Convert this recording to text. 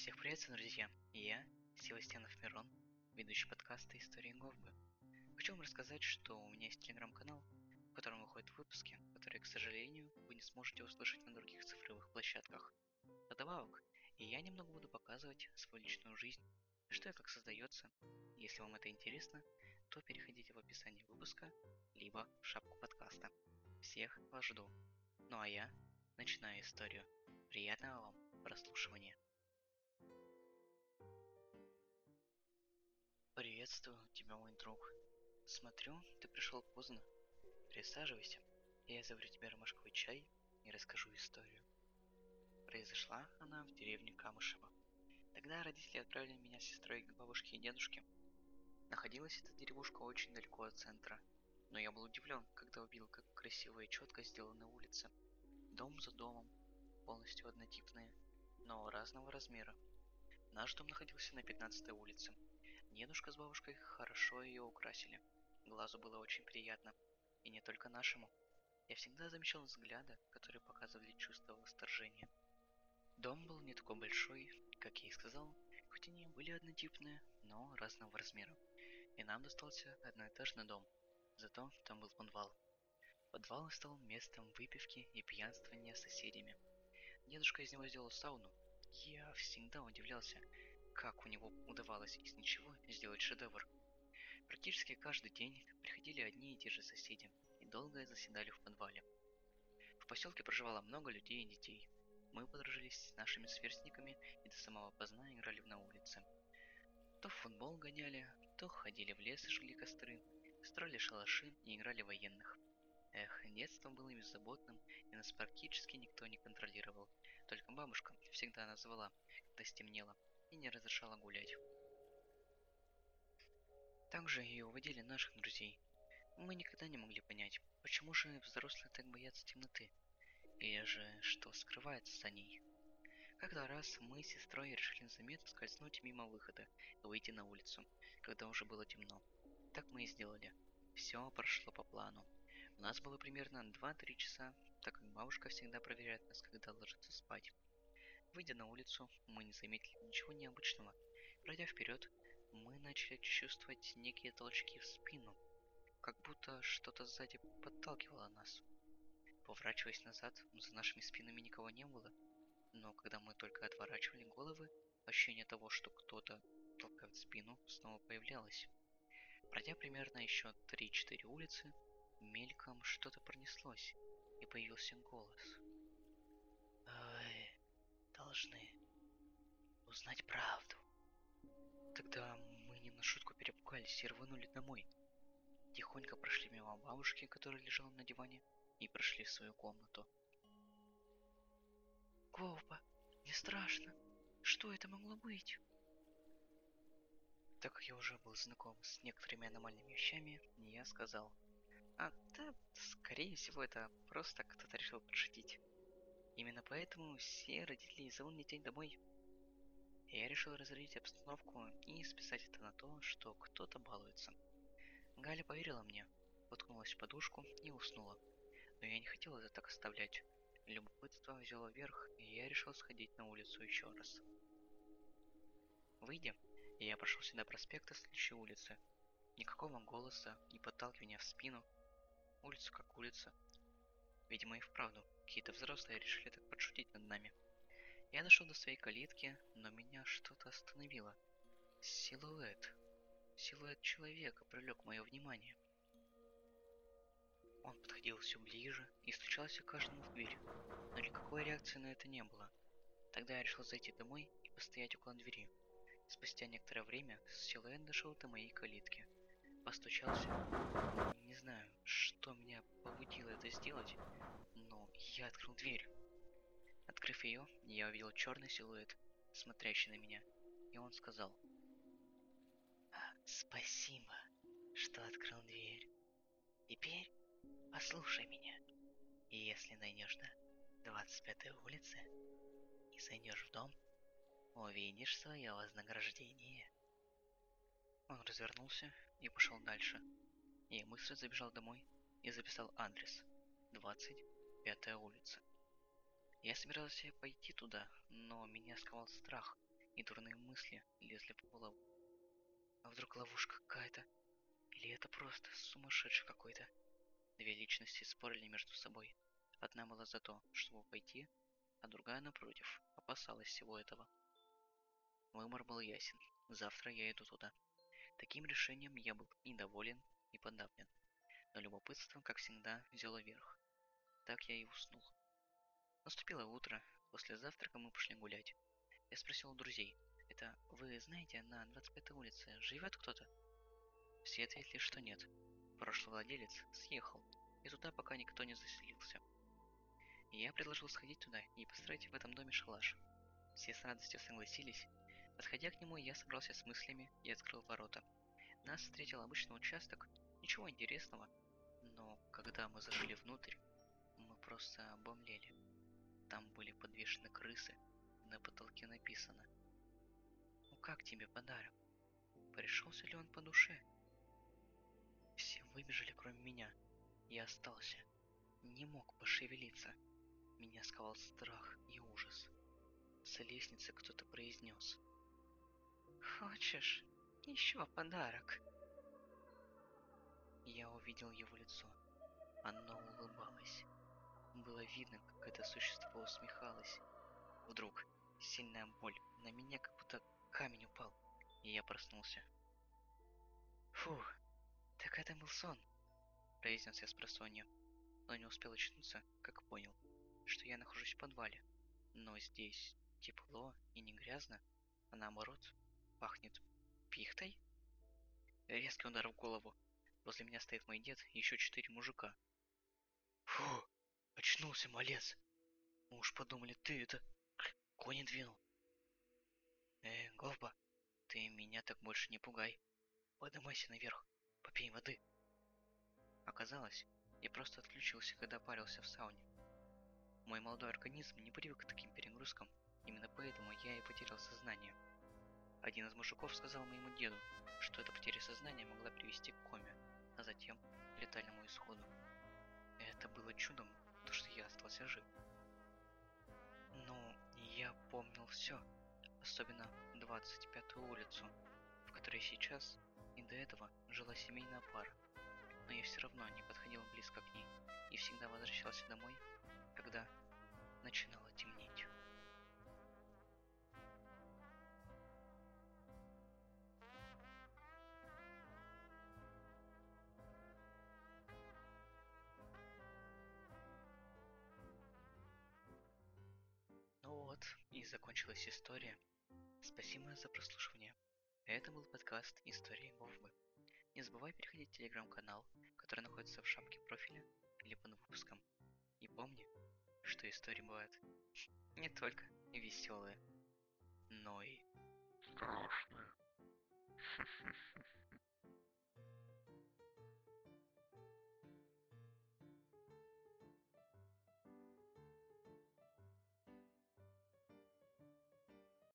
Всех приветствую, друзья! Я, Севастьянов Мирон, ведущий подкаста «Истории Говбы». Хочу вам рассказать, что у меня есть телеграм-канал, в котором выходят выпуски, которые, к сожалению, вы не сможете услышать на других цифровых площадках. Вдобавок, и я немного буду показывать свою личную жизнь, что и как создается. Если вам это интересно, то переходите в описание выпуска, либо в шапку подкаста. Всех вас жду. Ну а я начинаю историю. Приятного вам прослушивания. Приветствую тебя, мой друг. Смотрю, ты пришел поздно. Присаживайся, и я заварю тебе ромашковый чай и расскажу историю. Произошла она в деревне Камышево. Тогда родители отправили меня с сестрой к бабушке и дедушке. Находилась эта деревушка очень далеко от центра, но я был удивлен, когда увидел, как красиво и четко сделаны улицы. Дом за домом, полностью однотипные, но разного размера. Наш дом находился на 15 улице. Дедушка с бабушкой хорошо ее украсили. Глазу было очень приятно. И не только нашему. Я всегда замечал взгляды, которые показывали чувство восторжения. Дом был не такой большой, как я и сказал, хоть они были однотипные, но разного размера. И нам достался одноэтажный дом. Зато там был подвал. Подвал стал местом выпивки и пьянствования с соседями. Дедушка из него сделал сауну. Я всегда удивлялся, как у него удавалось из ничего сделать шедевр. Практически каждый день приходили одни и те же соседи и долго заседали в подвале. В поселке проживало много людей и детей. Мы подружились с нашими сверстниками и до самого поздна играли на улице. То в футбол гоняли, то ходили в лес и жгли костры, строили шалаши и играли военных. Эх, детство было беззаботным, и нас практически никто не контролировал. Только бабушка всегда называла, когда стемнело, и не разрешала гулять. Также и уводили наших друзей. Мы никогда не могли понять, почему же взрослые так боятся темноты, или же что скрывается за ней. Когда раз мы с сестрой решили незаметно скользнуть мимо выхода и выйти на улицу, когда уже было темно. Так мы и сделали. Все прошло по плану. У нас было примерно 2-3 часа, так как бабушка всегда проверяет нас, когда ложится спать. Выйдя на улицу, мы не заметили ничего необычного. Пройдя вперед, мы начали чувствовать некие толчки в спину, как будто что-то сзади подталкивало нас. Поворачиваясь назад, за нашими спинами никого не было, но когда мы только отворачивали головы, ощущение того, что кто-то толкает спину, снова появлялось. Пройдя примерно еще 3-4 улицы, мельком что-то пронеслось, и появился голос. Должны узнать правду. Тогда мы не на шутку перепугались и рванули домой. Тихонько прошли мимо бабушки, которая лежала на диване, и прошли в свою комнату. Говба, не страшно. Что это могло быть? Так как я уже был знаком с некоторыми аномальными вещами, я сказал. А, да, скорее всего, это просто кто-то решил подшутить. Именно поэтому все родители зовут детей домой. Я решил разрядить обстановку и списать это на то, что кто-то балуется. Галя поверила мне, уткнулась в подушку и уснула. Но я не хотел это так оставлять. Любопытство взяло верх, и я решил сходить на улицу еще раз. Выйдя, я прошел до проспекта следующей улицы. Никакого голоса, ни подталкивания в спину. Улица как улица. Видимо и вправду, какие-то взрослые решили так подшутить над нами. Я дошел до своей калитки, но меня что-то остановило. Силуэт. Силуэт человека привлек мое внимание. Он подходил все ближе и стучался каждому в дверь, но никакой реакции на это не было. Тогда я решил зайти домой и постоять около двери. Спустя некоторое время силуэт дошел до моей калитки. Постучался. Не знаю, что меня побудило это сделать, но я открыл дверь. Открыв ее, я увидел черный силуэт, смотрящий на меня, и он сказал. Спасибо, что открыл дверь. Теперь послушай меня. И если найдешь на 25-й улице и зайдешь в дом, увидишь свое вознаграждение. Он развернулся и пошел дальше. Я быстро забежал домой и записал адрес. 25 улица. Я собирался пойти туда, но меня сковал страх, и дурные мысли лезли в голову. А вдруг ловушка какая-то? Или это просто сумасшедший какой-то? Две личности спорили между собой. Одна была за то, чтобы пойти, а другая, напротив, опасалась всего этого. Выбор был ясен. Завтра я иду туда. Таким решением я был недоволен и подавлен. Но любопытство, как всегда, взяло верх. Так я и уснул. Наступило утро. После завтрака мы пошли гулять. Я спросил у друзей. Это, вы знаете, на 25-й улице живет кто-то? Все ответили, что нет. Прошлый владелец съехал, и туда пока никто не заселился. Я предложил сходить туда и построить в этом доме шалаш. Все с радостью согласились, Подходя к нему, я собрался с мыслями и открыл ворота. Нас встретил обычный участок, ничего интересного, но когда мы зашли внутрь, мы просто обомлели. Там были подвешены крысы, на потолке написано «Ну как тебе подарок? Пришелся ли он по душе?» Все выбежали, кроме меня. Я остался. Не мог пошевелиться. Меня сковал страх и ужас. С лестницы кто-то произнес – Хочешь еще подарок? Я увидел его лицо. Оно улыбалось. Было видно, как это существо усмехалось. Вдруг сильная боль на меня, как будто камень упал, и я проснулся. Фух, так это был сон, произнес я с просонья, но не успел очнуться, как понял, что я нахожусь в подвале. Но здесь тепло и не грязно, а наоборот, пахнет пихтой? Резкий удар в голову. Возле меня стоит мой дед и еще четыре мужика. Фу, очнулся, малец. Мы уж подумали, ты это... Кони двинул. Э, Говба, ты меня так больше не пугай. Поднимайся наверх, попей воды. Оказалось, я просто отключился, когда парился в сауне. Мой молодой организм не привык к таким перегрузкам, именно поэтому я и потерял сознание. Один из мужиков сказал моему деду, что эта потеря сознания могла привести к коме, а затем к летальному исходу. Это было чудом, то что я остался жив. Но я помнил все, особенно 25-ю улицу, в которой сейчас и до этого жила семейная пара. Но я все равно не подходил близко к ней и всегда возвращался домой, когда начинало вот и закончилась история. Спасибо за прослушивание. Это был подкаст «Истории Вовбы». Не забывай переходить в телеграм-канал, который находится в шапке профиля или под выпуском. И помни, что истории бывают не только веселые, но и страшные.